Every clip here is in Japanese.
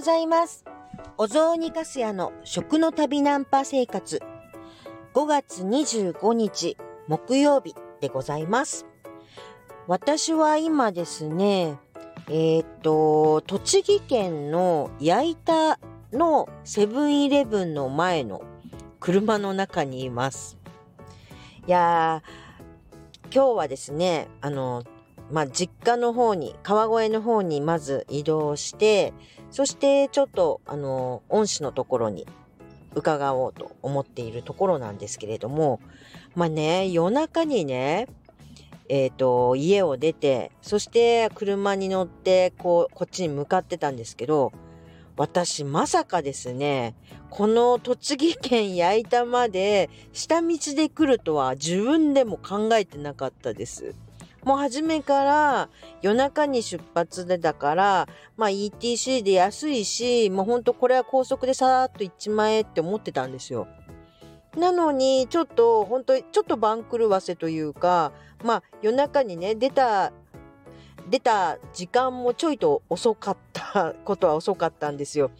ございます。お雑煮かすやの食の旅ナンパ生活。5月25日木曜日でございます。私は今ですね、えーっと、栃木県の矢板のセブンイレブンの前の車の中にいます。いやー、今日はですね、あの、まあ、実家の方に、川越の方にまず移動して、そしてちょっと、あの、恩師のところに伺おうと思っているところなんですけれども、まあね、夜中にね、えっ、と、家を出て、そして車に乗って、こう、こっちに向かってたんですけど、私、まさかですね、この栃木県矢板まで下道で来るとは自分でも考えてなかったです。もう初めから夜中に出発でだから、まあ ETC で安いし、もうほんとこれは高速でさーっと行っちまえって思ってたんですよ。なのに、ちょっと、本当にちょっと番狂わせというか、まあ夜中にね、出た、出た時間もちょいと遅かったことは遅かったんですよ。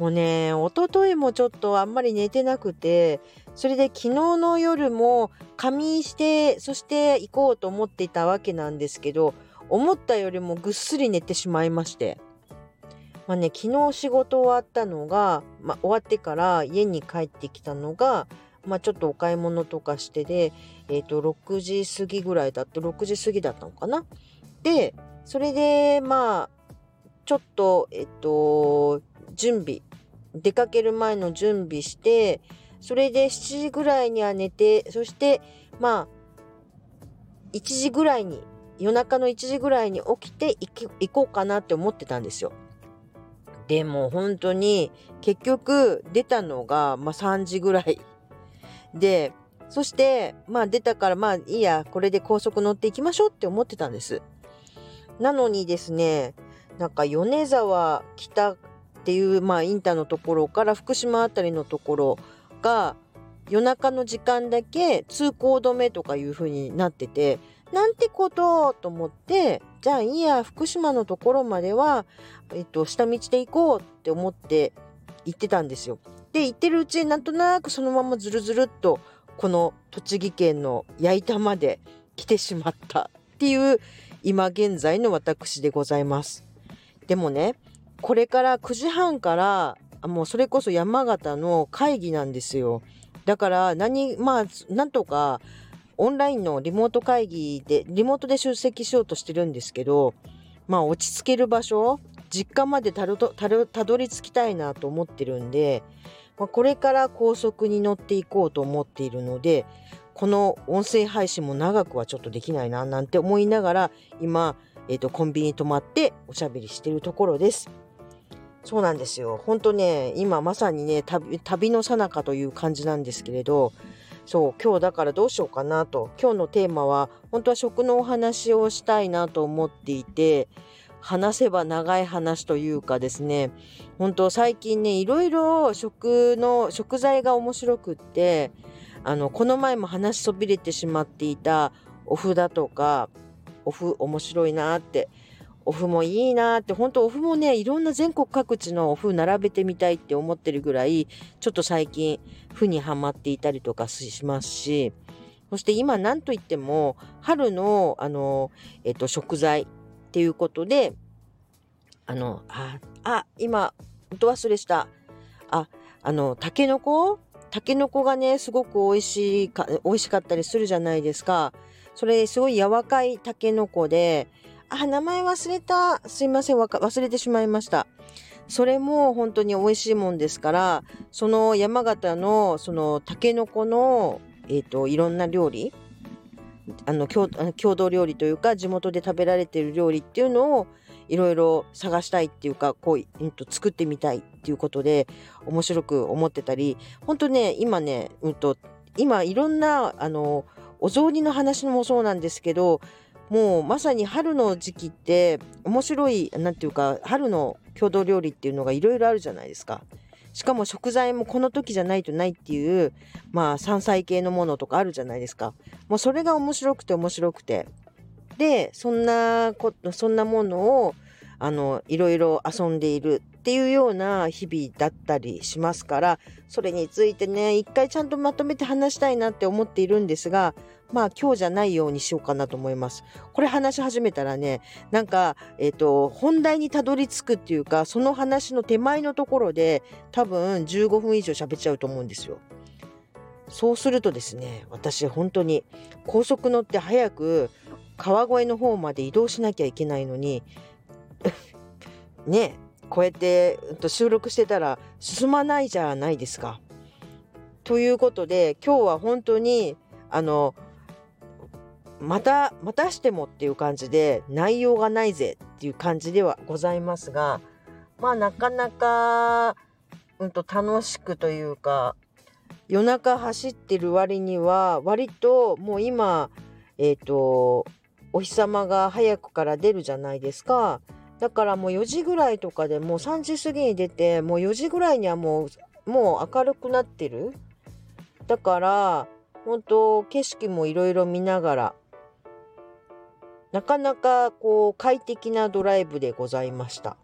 もうね、一昨日もちょっとあんまり寝てなくて、それで昨日の夜も仮眠して、そして行こうと思っていたわけなんですけど、思ったよりもぐっすり寝てしまいまして。まあね、昨日仕事終わったのが、まあ、終わってから家に帰ってきたのが、まあ、ちょっとお買い物とかしてで、えっ、と、6時過ぎぐらいだった、6時過ぎだったのかな。で、それで、まあ、ちょっと、えっ、と、準備、出かける前の準備して、それで7時ぐらいには寝て、そして、まあ、1時ぐらいに、夜中の1時ぐらいに起きて行こうかなって思ってたんですよ。でも本当に結局出たのが、まあ、3時ぐらいで、そして、まあ出たからまあいいや、これで高速乗っていきましょうって思ってたんです。なのにですね、なんか米沢北っていう、まあインターのところから福島あたりのところが夜中の時間だけ通行止めとかいう風になってて、なんてことと思って、じゃあいいや、福島のところまでは、えっと、下道で行こうって思って行ってたんですよ。で、行ってるうちになんとなくそのままずるずるっと、この栃木県の矢板まで来てしまったっていう、今現在の私でございます。でもね、これから9時半から、もうそれこそ山形の会議なんですよ。だから何、まあ、なんとか、オンラインのリモート会議で、リモートで出席しようとしてるんですけど、まあ落ち着ける場所、実家までたどたどたどり着きたいなと思ってるんで、まあ、これから高速に乗っていこうと思っているので、この音声配信も長くはちょっとできないななんて思いながら、今、えっ、と、コンビニに泊まっておしゃべりしてるところです。そうなんですよ。本当ね、今まさにね、旅旅の最中という感じなんですけれど、そう、今日だからどうしようかなと。今日のテーマは、本当は食のお話をしたいなと思っていて、話せば長い話というかですね、本当最近ね、いろいろ食の、食材が面白くって、あの、この前も話しそびれてしまっていたお麩だとか、お麩面白いなって、お麩もいいなって、本当お麩もね、いろんな全国各地のお麩並べてみたいって思ってるぐらい、ちょっと最近、麩にはまっていたりとかしますし、そして今何と言っても、春の、あの、えっと、食材っていうことで、あの、あ、あ、今、ど忘れした。あ、あの、タケノコ？タケノコがね、すごく美味しいか、美味しかったりするじゃないですか。それ、すごい柔らかいタケノコで、あ、名前忘れた。すいません、忘れてしまいました。それも本当に美味しいもんですから、その山形の、そのタケノコの、えっ、と、いろんな料理、あの郷土料理というか地元で食べられている料理っていうのをいろいろ探したいっていうかこう、うん、と作ってみたいっていうことで面白く思ってたり本当ね今ね、うん、と今いろんなあのお雑煮の話もそうなんですけどもうまさに春の時期って面白いなんていうか春の郷土料理っていうのがいろいろあるじゃないですか。しかも食材もこの時じゃないとないっていうまあ山菜系のものとかあるじゃないですか。もうそれが面白くて面白くて。でそんなことそんなものをあのいろいろ遊んでいるっていうような日々だったりしますからそれについてね一回ちゃんとまとめて話したいなって思っているんですがまあ今日じゃないようにしようかなと思います。これ話し始めたらねなんか、えーと、本題にたどり着くっていうかその話の手前のところで多分15分以上喋っちゃうと思うんですよ。そうするとですね私本当に高速乗って早く川越の方まで移動しなきゃいけないのに ねこうやって収録してたら進まないじゃないですか。ということで今日は本当にあのまたまたしてもっていう感じで内容がないぜっていう感じではございますがまあなかなか、うんと、楽しくというか夜中走ってる割には割ともう今えっ、ー、とお日様が早くから出るじゃないですかだからもう4時ぐらいとかでもう3時過ぎに出てもう4時ぐらいにはもうもう明るくなってるだから本当景色もいろいろ見ながらなかなかこう快適なドライブでございました。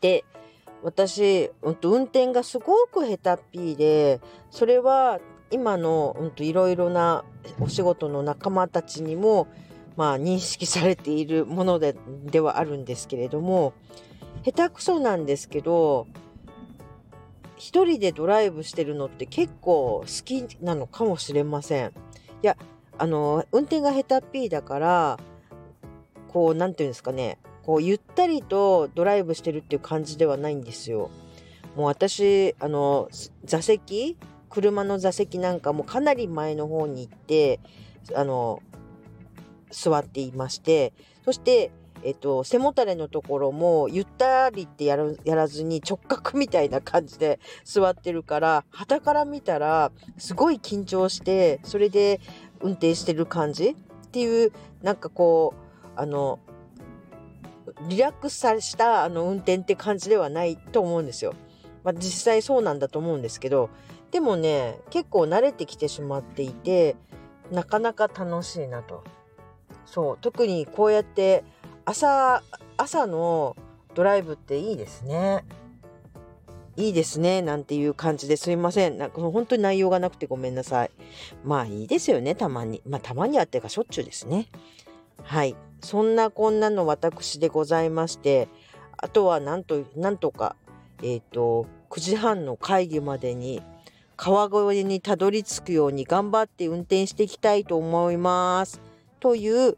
で私、うん、と運転がすごく下手っぴーでそれは今の、いろいろなお仕事の仲間たちにも、まあ、認識されているものでではあるんですけれども下手くそなんですけど一人でドライブしてるのって結構好きなのかもしれません。いやあの運転が下手っぴーだからこう何て言うんですかねこうゆったりとドライブしてるっていう感じではないんですよ。もう私あの座席車の座席なんかもかなり前の方に行ってあの座っていましてそしてえっと、背もたれのところもゆったりってやるやらずに直角みたいな感じで座ってるから旗から見たらすごい緊張してそれで運転してる感じ？っていうなんかこうあのリラックスしたあの運転って感じではないと思うんですよ。まあ、実際そうなんだと思うんですけどでもね結構慣れてきてしまっていてなかなか楽しいなと。そう特にこうやって朝朝のドライブっていいですね。いいですねなんていう感じですいません。なんか本当に内容がなくてごめんなさい。まあいいですよねたまに。まあたまにはってかしょっちゅうですね。はい。そんなこんなの私でございましてあとはなんとなんとかえっ、ー、と9時半の会議までに川越にたどり着くように頑張って運転していきたいと思います。という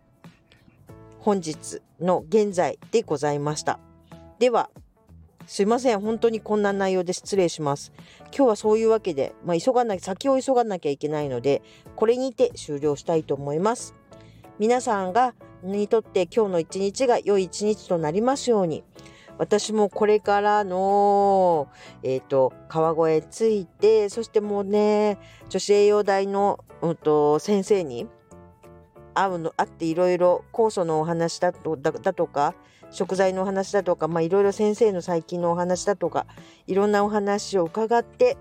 本日の現在でございましたではすいません。本当にこんな内容で失礼します。今日はそういうわけで、まあ、急がな先を急がなきゃいけないので、これにて終了したいと思います。皆さんがにとって今日の一日が良い一日となりますように、私もこれからの、えっ、ー、と、川越着いて、そしてもうね、女子栄養大の、うんと、先生に会うの、会っていろいろ酵素のお話だとだとか、食材のお話だとか、いろいろ先生の最近のお話だとかいろんなお話を伺って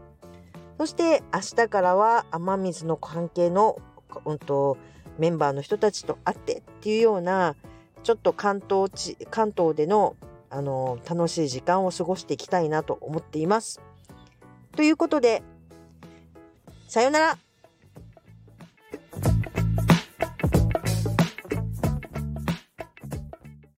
そして明日からは雨水の関係の、うんと、メンバーの人たちと会ってっていうようなちょっと関東地関東でのあの楽しい時間を過ごしていきたいなと思っています。ということでさようなら